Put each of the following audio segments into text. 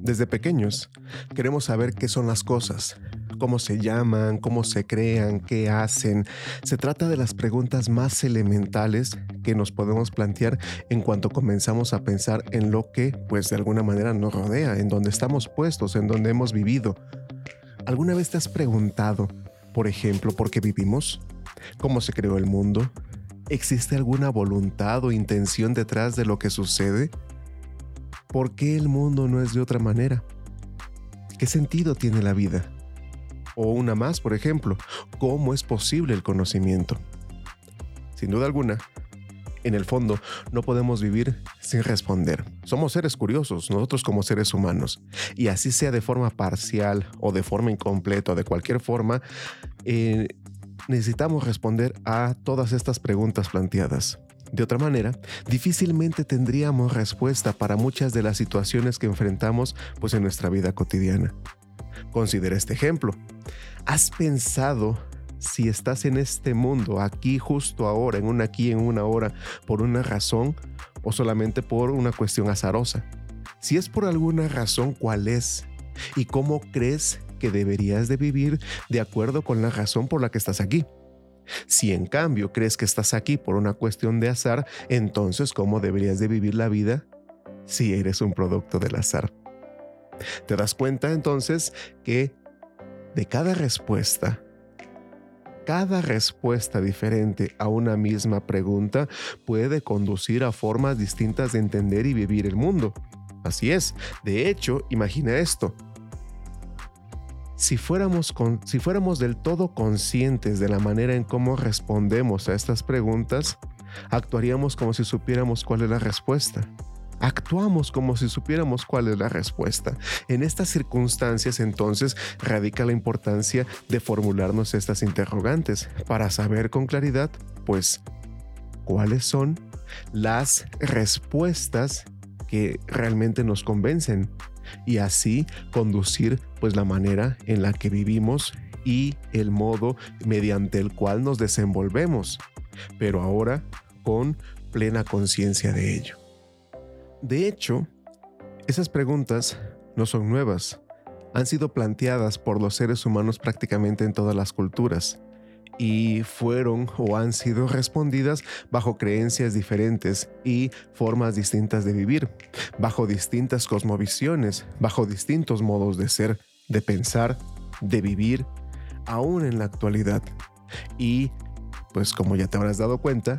Desde pequeños queremos saber qué son las cosas, cómo se llaman, cómo se crean, qué hacen. Se trata de las preguntas más elementales que nos podemos plantear en cuanto comenzamos a pensar en lo que, pues de alguna manera nos rodea, en donde estamos puestos, en donde hemos vivido. ¿Alguna vez te has preguntado, por ejemplo, por qué vivimos? ¿Cómo se creó el mundo? ¿Existe alguna voluntad o intención detrás de lo que sucede? ¿Por qué el mundo no es de otra manera? ¿Qué sentido tiene la vida? O una más, por ejemplo, ¿cómo es posible el conocimiento? Sin duda alguna, en el fondo, no podemos vivir sin responder. Somos seres curiosos, nosotros como seres humanos. Y así sea de forma parcial o de forma incompleta o de cualquier forma, eh, necesitamos responder a todas estas preguntas planteadas. De otra manera, difícilmente tendríamos respuesta para muchas de las situaciones que enfrentamos pues en nuestra vida cotidiana. Considera este ejemplo. ¿Has pensado si estás en este mundo, aquí justo ahora, en una aquí, en una hora, por una razón o solamente por una cuestión azarosa? Si es por alguna razón, ¿cuál es? ¿Y cómo crees que deberías de vivir de acuerdo con la razón por la que estás aquí? Si en cambio crees que estás aquí por una cuestión de azar, entonces ¿cómo deberías de vivir la vida si eres un producto del azar? Te das cuenta entonces que de cada respuesta, cada respuesta diferente a una misma pregunta puede conducir a formas distintas de entender y vivir el mundo. Así es. De hecho, imagina esto si fuéramos, si fuéramos del todo conscientes de la manera en cómo respondemos a estas preguntas, actuaríamos como si supiéramos cuál es la respuesta. Actuamos como si supiéramos cuál es la respuesta. En estas circunstancias entonces radica la importancia de formularnos estas interrogantes para saber con claridad, pues, cuáles son las respuestas que realmente nos convencen y así conducir pues la manera en la que vivimos y el modo mediante el cual nos desenvolvemos, pero ahora con plena conciencia de ello. De hecho, esas preguntas no son nuevas, han sido planteadas por los seres humanos prácticamente en todas las culturas y fueron o han sido respondidas bajo creencias diferentes y formas distintas de vivir, bajo distintas cosmovisiones, bajo distintos modos de ser, de pensar, de vivir, aún en la actualidad. Y, pues como ya te habrás dado cuenta,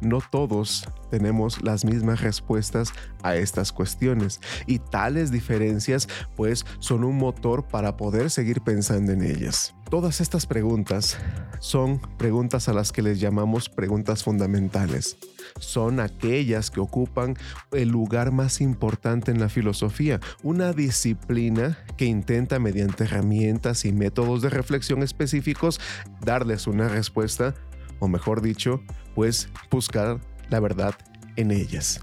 no todos tenemos las mismas respuestas a estas cuestiones y tales diferencias pues son un motor para poder seguir pensando en ellas. Todas estas preguntas son preguntas a las que les llamamos preguntas fundamentales. Son aquellas que ocupan el lugar más importante en la filosofía, una disciplina que intenta mediante herramientas y métodos de reflexión específicos darles una respuesta, o mejor dicho, pues buscar la verdad en ellas.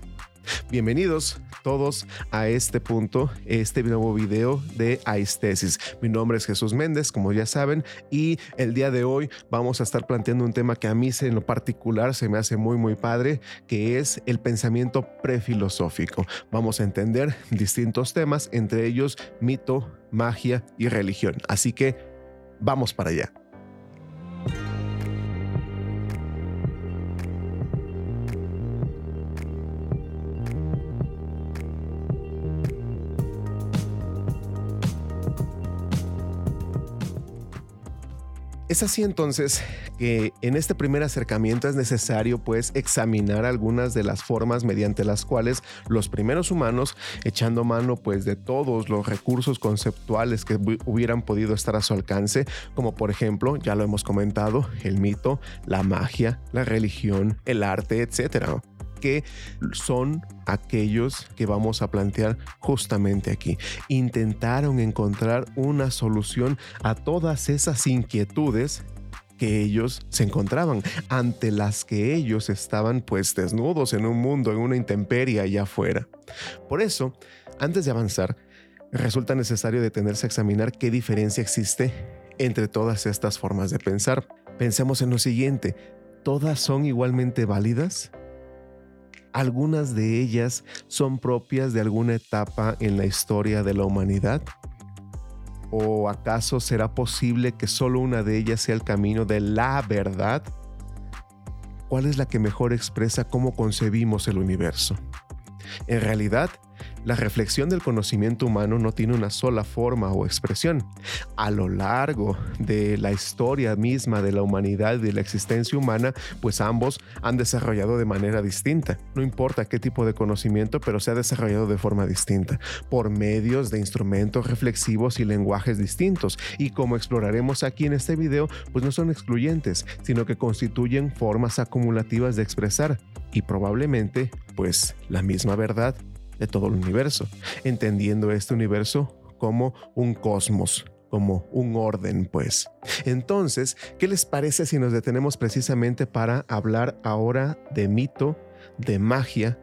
Bienvenidos todos a este punto, este nuevo video de Aistesis. Mi nombre es Jesús Méndez, como ya saben, y el día de hoy vamos a estar planteando un tema que a mí en lo particular se me hace muy muy padre, que es el pensamiento prefilosófico. Vamos a entender distintos temas, entre ellos mito, magia y religión. Así que vamos para allá. Es así entonces que en este primer acercamiento es necesario pues examinar algunas de las formas mediante las cuales los primeros humanos, echando mano pues de todos los recursos conceptuales que hubieran podido estar a su alcance, como por ejemplo, ya lo hemos comentado, el mito, la magia, la religión, el arte, etcétera que son aquellos que vamos a plantear justamente aquí. Intentaron encontrar una solución a todas esas inquietudes que ellos se encontraban, ante las que ellos estaban pues desnudos en un mundo, en una intemperie allá afuera. Por eso, antes de avanzar, resulta necesario detenerse a examinar qué diferencia existe entre todas estas formas de pensar. Pensemos en lo siguiente, ¿todas son igualmente válidas? Algunas de ellas son propias de alguna etapa en la historia de la humanidad? ¿O acaso será posible que solo una de ellas sea el camino de la verdad? ¿Cuál es la que mejor expresa cómo concebimos el universo? En realidad, la reflexión del conocimiento humano no tiene una sola forma o expresión. A lo largo de la historia misma de la humanidad y de la existencia humana, pues ambos han desarrollado de manera distinta. No importa qué tipo de conocimiento, pero se ha desarrollado de forma distinta, por medios de instrumentos reflexivos y lenguajes distintos. Y como exploraremos aquí en este video, pues no son excluyentes, sino que constituyen formas acumulativas de expresar y probablemente, pues, la misma verdad de todo el universo, entendiendo este universo como un cosmos, como un orden, pues. Entonces, ¿qué les parece si nos detenemos precisamente para hablar ahora de mito, de magia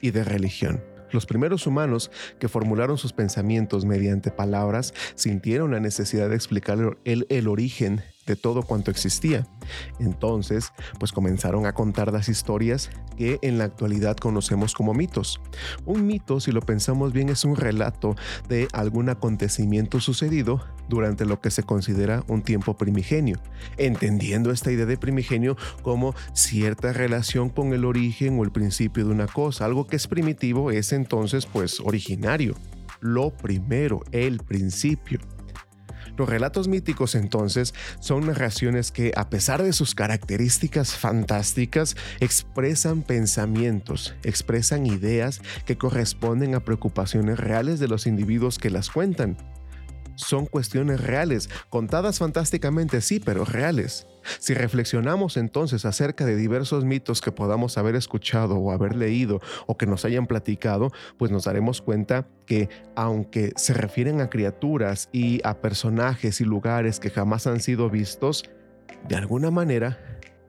y de religión? Los primeros humanos que formularon sus pensamientos mediante palabras sintieron la necesidad de explicar el, origen de todo cuanto existía. Entonces, pues comenzaron a contar las historias que en la actualidad conocemos como mitos. Un mito, si lo pensamos bien, es un relato de algún acontecimiento sucedido durante lo que se considera un tiempo primigenio, entendiendo esta idea de primigenio como cierta relación con el origen o el principio de una cosa. Algo que es primitivo es entonces pues originario, lo primero, el principio. Los relatos míticos entonces son narraciones que, a pesar de sus características fantásticas, expresan pensamientos, expresan ideas que corresponden a preocupaciones reales de los individuos que las cuentan son cuestiones reales, contadas fantásticamente, sí, pero reales. Si reflexionamos entonces acerca de diversos mitos que podamos haber escuchado o haber leído o que nos hayan platicado, pues nos daremos cuenta que aunque se refieren a criaturas y a personajes y lugares que jamás han sido vistos, de alguna manera,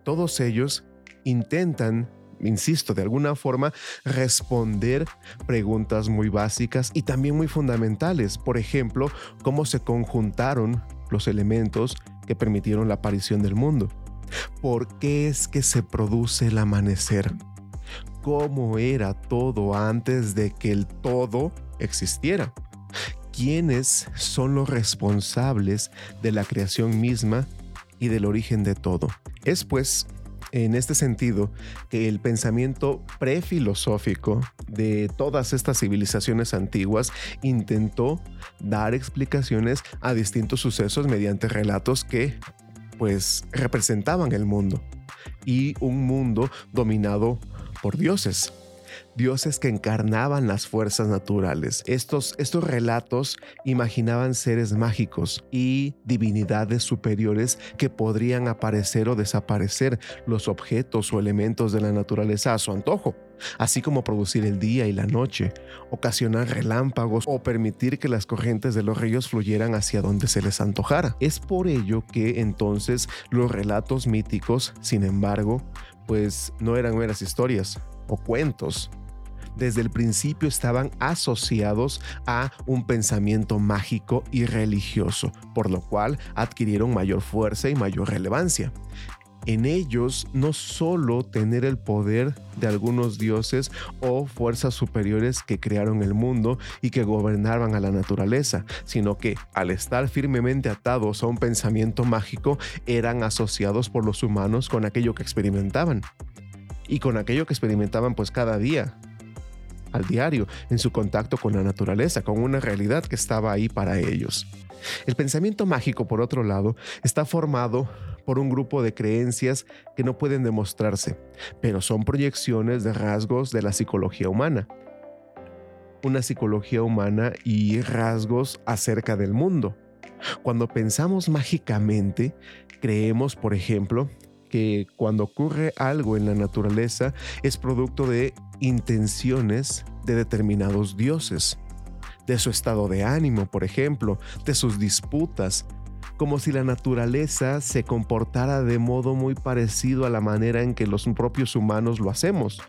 todos ellos intentan insisto, de alguna forma, responder preguntas muy básicas y también muy fundamentales. Por ejemplo, cómo se conjuntaron los elementos que permitieron la aparición del mundo. ¿Por qué es que se produce el amanecer? ¿Cómo era todo antes de que el todo existiera? ¿Quiénes son los responsables de la creación misma y del origen de todo? Es pues en este sentido que el pensamiento prefilosófico de todas estas civilizaciones antiguas intentó dar explicaciones a distintos sucesos mediante relatos que pues representaban el mundo y un mundo dominado por dioses dioses que encarnaban las fuerzas naturales. Estos, estos relatos imaginaban seres mágicos y divinidades superiores que podrían aparecer o desaparecer los objetos o elementos de la naturaleza a su antojo así como producir el día y la noche, ocasionar relámpagos o permitir que las corrientes de los ríos fluyeran hacia donde se les antojara. Es por ello que entonces los relatos míticos, sin embargo, pues no eran meras historias o cuentos, desde el principio estaban asociados a un pensamiento mágico y religioso, por lo cual adquirieron mayor fuerza y mayor relevancia. En ellos no solo tener el poder de algunos dioses o fuerzas superiores que crearon el mundo y que gobernaban a la naturaleza, sino que al estar firmemente atados a un pensamiento mágico eran asociados por los humanos con aquello que experimentaban y con aquello que experimentaban pues cada día, al diario en su contacto con la naturaleza, con una realidad que estaba ahí para ellos. El pensamiento mágico, por otro lado, está formado por un grupo de creencias que no pueden demostrarse, pero son proyecciones de rasgos de la psicología humana. Una psicología humana y rasgos acerca del mundo. Cuando pensamos mágicamente, creemos, por ejemplo, que cuando ocurre algo en la naturaleza es producto de intenciones de determinados dioses, de su estado de ánimo, por ejemplo, de sus disputas, como si la naturaleza se comportara de modo muy parecido a la manera en que los propios humanos lo hacemos.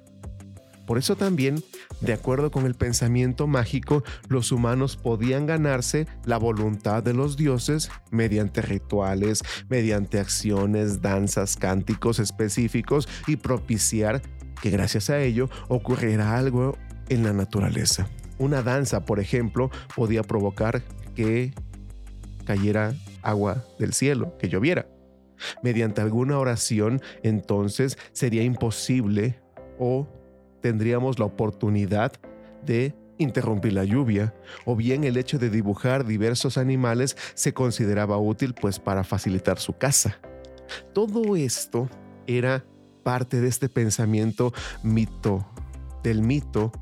Por eso también, de acuerdo con el pensamiento mágico, los humanos podían ganarse la voluntad de los dioses mediante rituales, mediante acciones, danzas, cánticos específicos y propiciar que gracias a ello ocurriera algo en la naturaleza. Una danza, por ejemplo, podía provocar que cayera agua del cielo, que lloviera. Mediante alguna oración, entonces sería imposible o tendríamos la oportunidad de interrumpir la lluvia, o bien el hecho de dibujar diversos animales se consideraba útil pues para facilitar su caza. Todo esto era parte de este pensamiento mito, del mito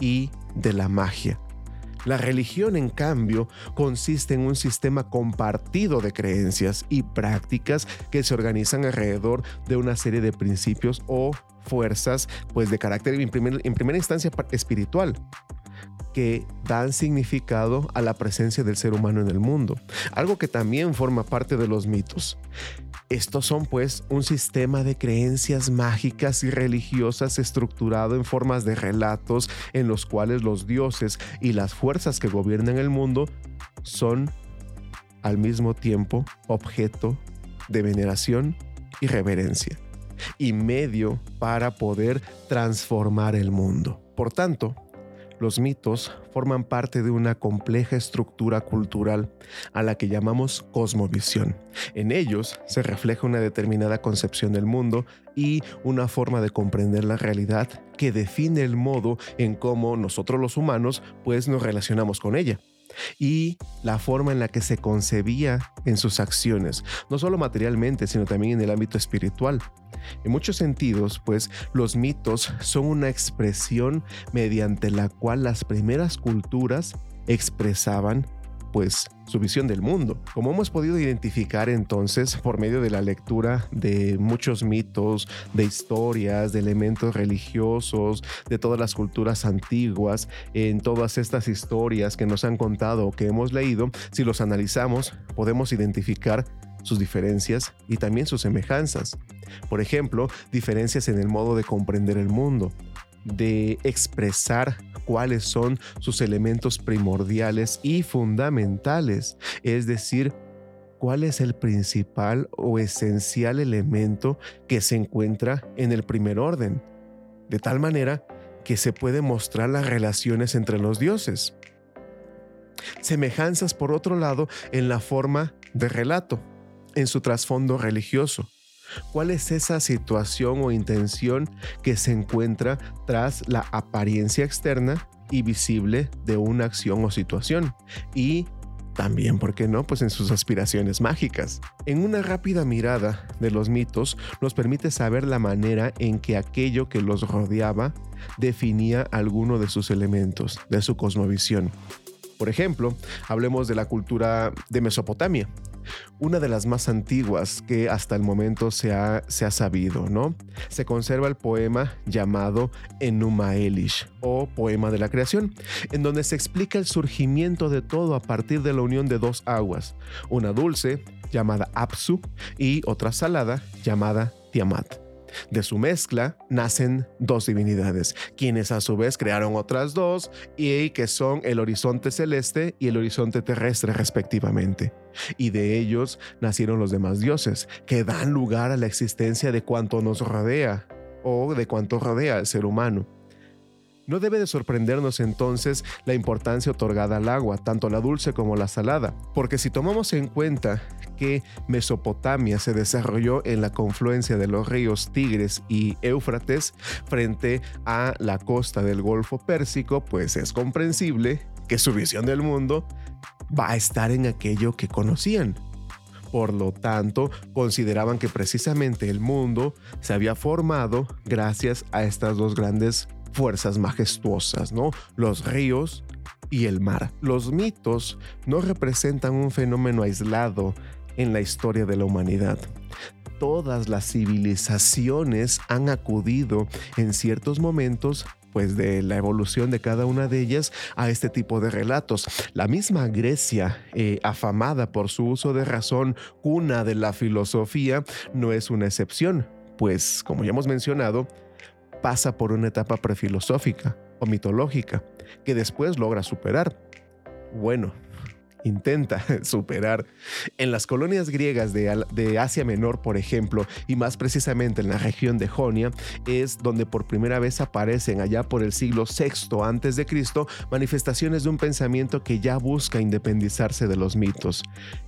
y de la magia. La religión, en cambio, consiste en un sistema compartido de creencias y prácticas que se organizan alrededor de una serie de principios o fuerzas, pues de carácter en, primera instancia espiritual que dan significado a la presencia del ser humano en el mundo, algo que también forma parte de los mitos. Estos son pues un sistema de creencias mágicas y religiosas estructurado en formas de relatos en los cuales los dioses y las fuerzas que gobiernan el mundo son al mismo tiempo objeto de veneración y reverencia y medio para poder transformar el mundo. Por tanto, los mitos forman parte de una compleja estructura cultural a la que llamamos cosmovisión. En ellos se refleja una determinada concepción del mundo y una forma de comprender la realidad que define el modo en cómo nosotros los humanos pues nos relacionamos con ella y la forma en la que se concebía en sus acciones, no solo materialmente, sino también en el ámbito espiritual. En muchos sentidos, pues, los mitos son una expresión mediante la cual las primeras culturas expresaban pues su visión del mundo. Como hemos podido identificar entonces por medio de la lectura de muchos mitos, de historias, de elementos religiosos, de todas las culturas antiguas, en todas estas historias que nos han contado o que hemos leído, si los analizamos, podemos identificar sus diferencias y también sus semejanzas. Por ejemplo, diferencias en el modo de comprender el mundo, de expresar cuáles son sus elementos primordiales y fundamentales, es decir, cuál es el principal o esencial elemento que se encuentra en el primer orden, de tal manera que se puede mostrar las relaciones entre los dioses. Semejanzas, por otro lado, en la forma de relato, en su trasfondo religioso. ¿Cuál es esa situación o intención que se encuentra tras la apariencia externa y visible de una acción o situación? Y también, ¿por qué no? Pues en sus aspiraciones mágicas. En una rápida mirada de los mitos nos permite saber la manera en que aquello que los rodeaba definía alguno de sus elementos, de su cosmovisión. Por ejemplo, hablemos de la cultura de Mesopotamia, una de las más antiguas que hasta el momento se ha, se ha sabido, ¿no? Se conserva el poema llamado Enuma Elish o Poema de la Creación, en donde se explica el surgimiento de todo a partir de la unión de dos aguas, una dulce llamada Apsu y otra salada llamada Tiamat. De su mezcla nacen dos divinidades, quienes a su vez crearon otras dos y que son el horizonte celeste y el horizonte terrestre respectivamente. Y de ellos nacieron los demás dioses, que dan lugar a la existencia de cuanto nos rodea o de cuanto rodea al ser humano. No debe de sorprendernos entonces la importancia otorgada al agua, tanto la dulce como la salada, porque si tomamos en cuenta que Mesopotamia se desarrolló en la confluencia de los ríos Tigres y Éufrates frente a la costa del Golfo Pérsico, pues es comprensible que su visión del mundo va a estar en aquello que conocían. Por lo tanto, consideraban que precisamente el mundo se había formado gracias a estas dos grandes fuerzas majestuosas, ¿no? Los ríos y el mar. Los mitos no representan un fenómeno aislado en la historia de la humanidad. Todas las civilizaciones han acudido en ciertos momentos pues de la evolución de cada una de ellas a este tipo de relatos. La misma Grecia, eh, afamada por su uso de razón, cuna de la filosofía, no es una excepción, pues como ya hemos mencionado, pasa por una etapa prefilosófica o mitológica que después logra superar. Bueno, intenta superar. En las colonias griegas de, Asia Menor, por ejemplo, y más precisamente en la región de Jonia, es donde por primera vez aparecen allá por el siglo VI antes de Cristo manifestaciones de un pensamiento que ya busca independizarse de los mitos.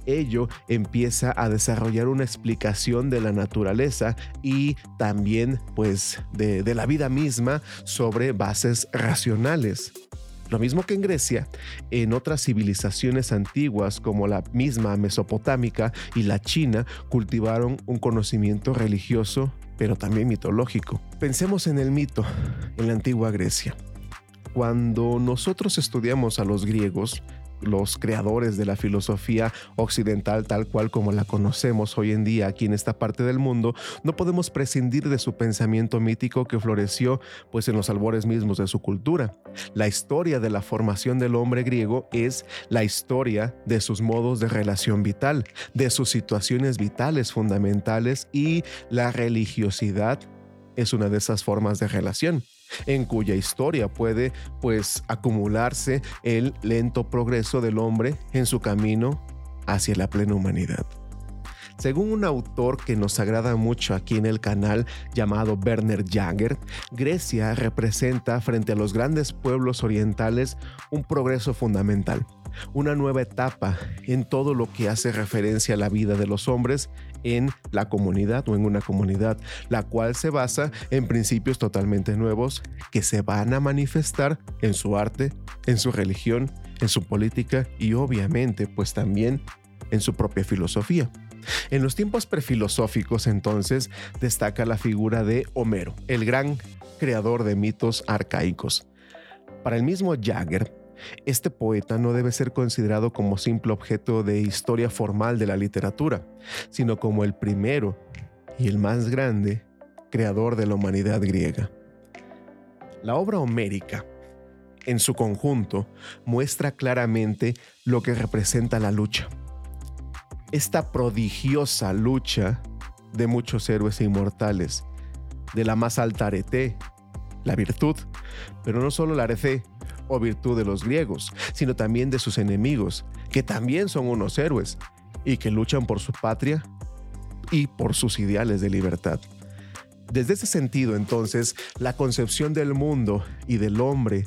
Ello empieza a desarrollar una explicación de la naturaleza y también pues de, de la vida misma sobre bases racionales. Lo mismo que en Grecia, en otras civilizaciones antiguas como la misma mesopotámica y la china cultivaron un conocimiento religioso, pero también mitológico. Pensemos en el mito en la antigua Grecia. Cuando nosotros estudiamos a los griegos, los creadores de la filosofía occidental tal cual como la conocemos hoy en día aquí en esta parte del mundo, no podemos prescindir de su pensamiento mítico que floreció pues en los albores mismos de su cultura. La historia de la formación del hombre griego es la historia de sus modos de relación vital, de sus situaciones vitales fundamentales y la religiosidad es una de esas formas de relación en cuya historia puede pues acumularse el lento progreso del hombre en su camino hacia la plena humanidad. Según un autor que nos agrada mucho aquí en el canal llamado Werner Jager, Grecia representa frente a los grandes pueblos orientales un progreso fundamental, una nueva etapa en todo lo que hace referencia a la vida de los hombres en la comunidad o en una comunidad, la cual se basa en principios totalmente nuevos que se van a manifestar en su arte, en su religión, en su política y obviamente pues también en su propia filosofía. En los tiempos prefilosóficos entonces destaca la figura de Homero, el gran creador de mitos arcaicos. Para el mismo Jagger, este poeta no debe ser considerado como simple objeto de historia formal de la literatura, sino como el primero y el más grande creador de la humanidad griega. La obra homérica, en su conjunto, muestra claramente lo que representa la lucha. Esta prodigiosa lucha de muchos héroes inmortales, de la más alta arete, la virtud, pero no solo la arete, o virtud de los griegos, sino también de sus enemigos, que también son unos héroes y que luchan por su patria y por sus ideales de libertad. Desde ese sentido, entonces, la concepción del mundo y del hombre,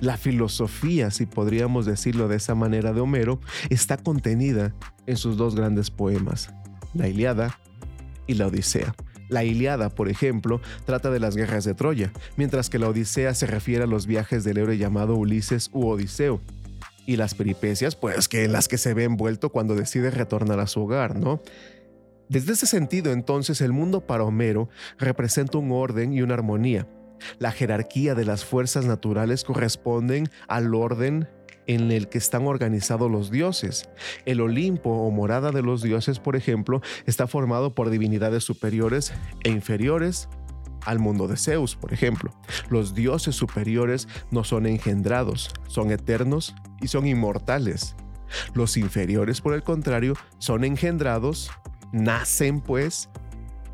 la filosofía, si podríamos decirlo de esa manera de Homero, está contenida en sus dos grandes poemas, la Iliada y la Odisea. La Iliada, por ejemplo, trata de las guerras de Troya, mientras que la Odisea se refiere a los viajes del héroe llamado Ulises u Odiseo. Y las peripecias, pues que en las que se ve envuelto cuando decide retornar a su hogar, ¿no? Desde ese sentido, entonces, el mundo para Homero representa un orden y una armonía. La jerarquía de las fuerzas naturales corresponden al orden en el que están organizados los dioses. El Olimpo o morada de los dioses, por ejemplo, está formado por divinidades superiores e inferiores al mundo de Zeus, por ejemplo. Los dioses superiores no son engendrados, son eternos y son inmortales. Los inferiores, por el contrario, son engendrados, nacen pues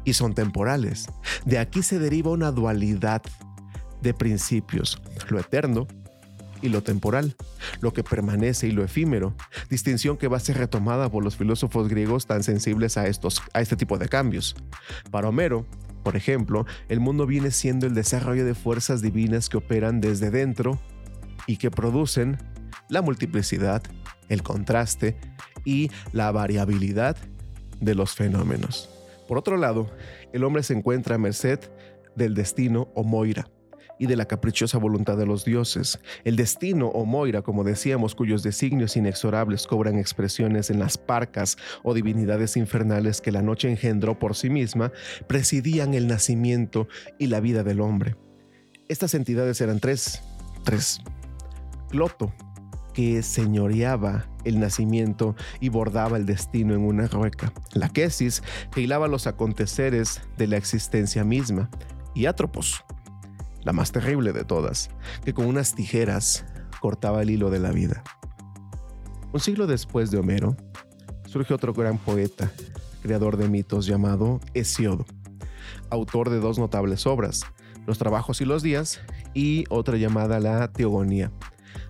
y son temporales. De aquí se deriva una dualidad de principios, lo eterno y lo temporal, lo que permanece y lo efímero, distinción que va a ser retomada por los filósofos griegos tan sensibles a, estos, a este tipo de cambios. Para Homero, por ejemplo, el mundo viene siendo el desarrollo de fuerzas divinas que operan desde dentro y que producen la multiplicidad, el contraste y la variabilidad de los fenómenos. Por otro lado, el hombre se encuentra a merced del destino o moira, y de la caprichosa voluntad de los dioses. El destino o Moira, como decíamos, cuyos designios inexorables cobran expresiones en las parcas o divinidades infernales que la noche engendró por sí misma, presidían el nacimiento y la vida del hombre. Estas entidades eran tres. Tres. Cloto, que señoreaba el nacimiento y bordaba el destino en una rueca. La Quesis, que hilaba los aconteceres de la existencia misma. Y Atropos, la más terrible de todas, que con unas tijeras cortaba el hilo de la vida. Un siglo después de Homero, surge otro gran poeta, creador de mitos llamado Hesiodo, autor de dos notables obras, Los trabajos y los días y otra llamada La Teogonía.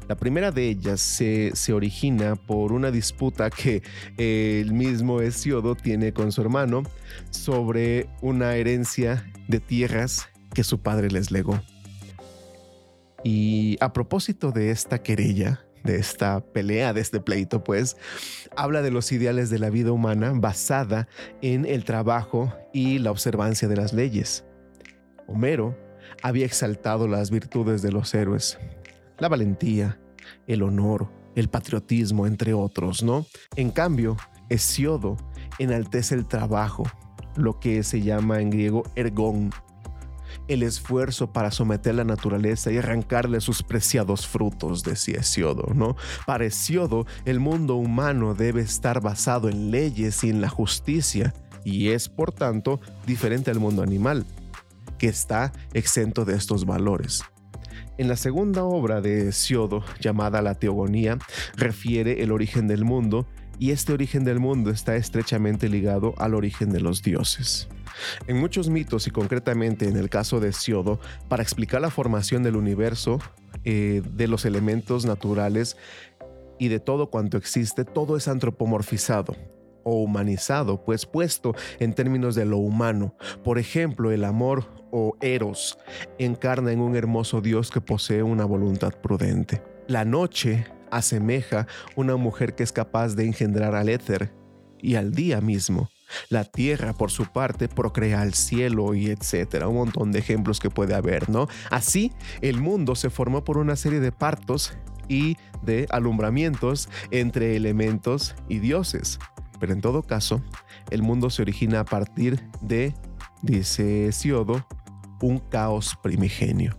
La primera de ellas se, se origina por una disputa que el mismo Hesiodo tiene con su hermano sobre una herencia de tierras que su padre les legó. Y a propósito de esta querella, de esta pelea, de este pleito, pues, habla de los ideales de la vida humana basada en el trabajo y la observancia de las leyes. Homero había exaltado las virtudes de los héroes, la valentía, el honor, el patriotismo, entre otros, ¿no? En cambio, Hesiodo enaltece el trabajo, lo que se llama en griego ergón, el esfuerzo para someter la naturaleza y arrancarle sus preciados frutos, decía Hesiodo, ¿no? Para Hesiodo, el mundo humano debe estar basado en leyes y en la justicia, y es, por tanto, diferente al mundo animal, que está exento de estos valores. En la segunda obra de Hesiodo, llamada La Teogonía, refiere el origen del mundo, y este origen del mundo está estrechamente ligado al origen de los dioses. En muchos mitos y concretamente en el caso de Siodo, para explicar la formación del universo, eh, de los elementos naturales y de todo cuanto existe, todo es antropomorfizado o humanizado, pues puesto en términos de lo humano. Por ejemplo, el amor o eros encarna en un hermoso Dios que posee una voluntad prudente. La noche asemeja una mujer que es capaz de engendrar al éter y al día mismo. La tierra, por su parte, procrea al cielo y etcétera. Un montón de ejemplos que puede haber, ¿no? Así, el mundo se formó por una serie de partos y de alumbramientos entre elementos y dioses. Pero en todo caso, el mundo se origina a partir de, dice Siodo, un caos primigenio.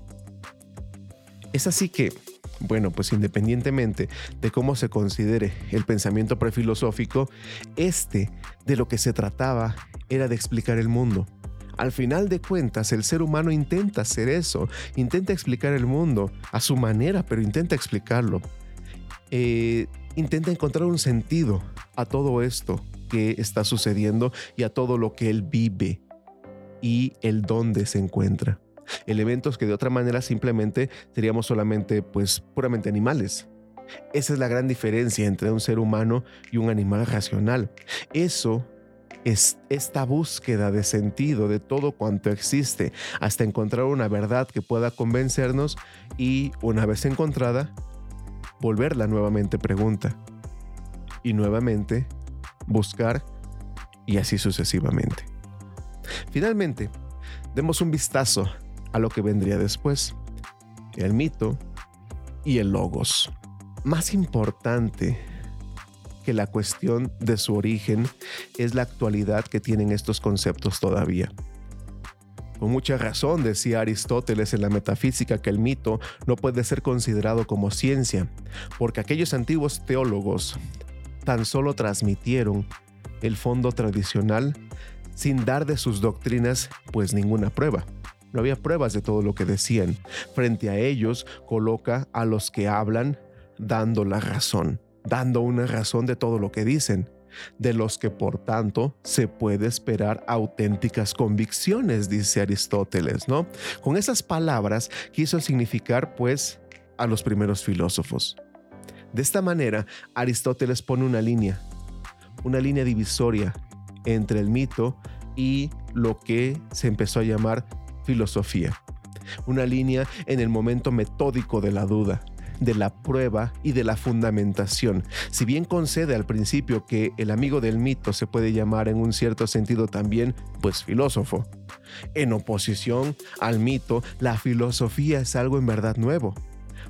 Es así que bueno, pues independientemente de cómo se considere el pensamiento prefilosófico, este de lo que se trataba era de explicar el mundo. Al final de cuentas, el ser humano intenta hacer eso, intenta explicar el mundo a su manera, pero intenta explicarlo. Eh, intenta encontrar un sentido a todo esto que está sucediendo y a todo lo que él vive y el dónde se encuentra elementos que de otra manera simplemente seríamos solamente pues puramente animales. Esa es la gran diferencia entre un ser humano y un animal racional. Eso es esta búsqueda de sentido de todo cuanto existe hasta encontrar una verdad que pueda convencernos y una vez encontrada, volverla nuevamente pregunta y nuevamente buscar y así sucesivamente. Finalmente, demos un vistazo a lo que vendría después, el mito y el logos. Más importante que la cuestión de su origen es la actualidad que tienen estos conceptos todavía. Con mucha razón decía Aristóteles en la metafísica que el mito no puede ser considerado como ciencia, porque aquellos antiguos teólogos tan solo transmitieron el fondo tradicional sin dar de sus doctrinas pues ninguna prueba. No había pruebas de todo lo que decían. Frente a ellos coloca a los que hablan dando la razón, dando una razón de todo lo que dicen, de los que por tanto se puede esperar auténticas convicciones, dice Aristóteles, ¿no? Con esas palabras quiso significar pues a los primeros filósofos. De esta manera, Aristóteles pone una línea, una línea divisoria entre el mito y lo que se empezó a llamar filosofía. Una línea en el momento metódico de la duda, de la prueba y de la fundamentación. Si bien concede al principio que el amigo del mito se puede llamar en un cierto sentido también, pues filósofo. En oposición al mito, la filosofía es algo en verdad nuevo.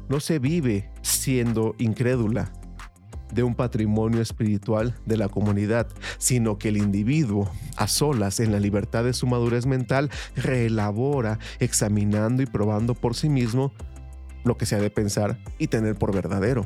No se vive siendo incrédula, de un patrimonio espiritual de la comunidad, sino que el individuo, a solas, en la libertad de su madurez mental, reelabora, examinando y probando por sí mismo lo que se ha de pensar y tener por verdadero.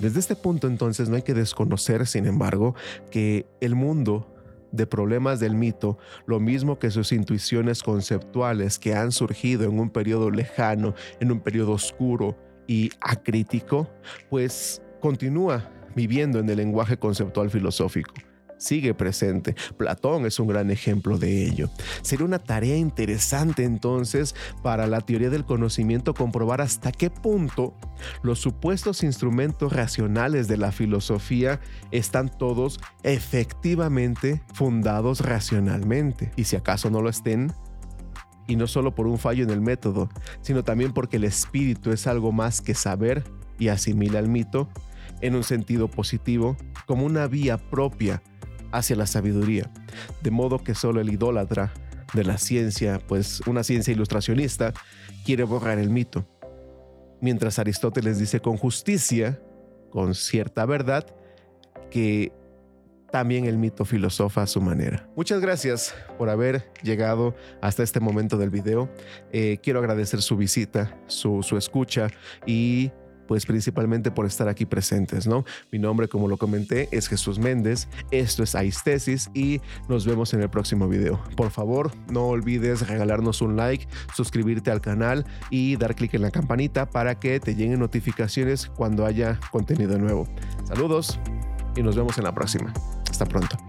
Desde este punto entonces no hay que desconocer, sin embargo, que el mundo de problemas del mito, lo mismo que sus intuiciones conceptuales que han surgido en un periodo lejano, en un periodo oscuro y acrítico, pues continúa viviendo en el lenguaje conceptual filosófico. sigue presente. Platón es un gran ejemplo de ello. Sería una tarea interesante entonces para la teoría del conocimiento comprobar hasta qué punto los supuestos instrumentos racionales de la filosofía están todos efectivamente fundados racionalmente. Y si acaso no lo estén, y no solo por un fallo en el método, sino también porque el espíritu es algo más que saber y asimila el mito en un sentido positivo como una vía propia hacia la sabiduría, de modo que solo el idólatra de la ciencia, pues una ciencia ilustracionista, quiere borrar el mito. Mientras Aristóteles dice con justicia, con cierta verdad, que también el mito filosofa a su manera. Muchas gracias por haber llegado hasta este momento del video. Eh, quiero agradecer su visita, su, su escucha y pues principalmente por estar aquí presentes, ¿no? Mi nombre, como lo comenté, es Jesús Méndez, esto es Aistesis y nos vemos en el próximo video. Por favor, no olvides regalarnos un like, suscribirte al canal y dar clic en la campanita para que te lleguen notificaciones cuando haya contenido nuevo. Saludos y nos vemos en la próxima. Hasta pronto.